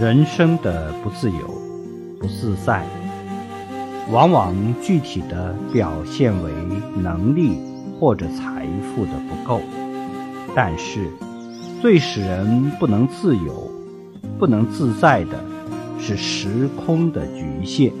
人生的不自由、不自在，往往具体的表现为能力或者财富的不够，但是最使人不能自由、不能自在的是时空的局限。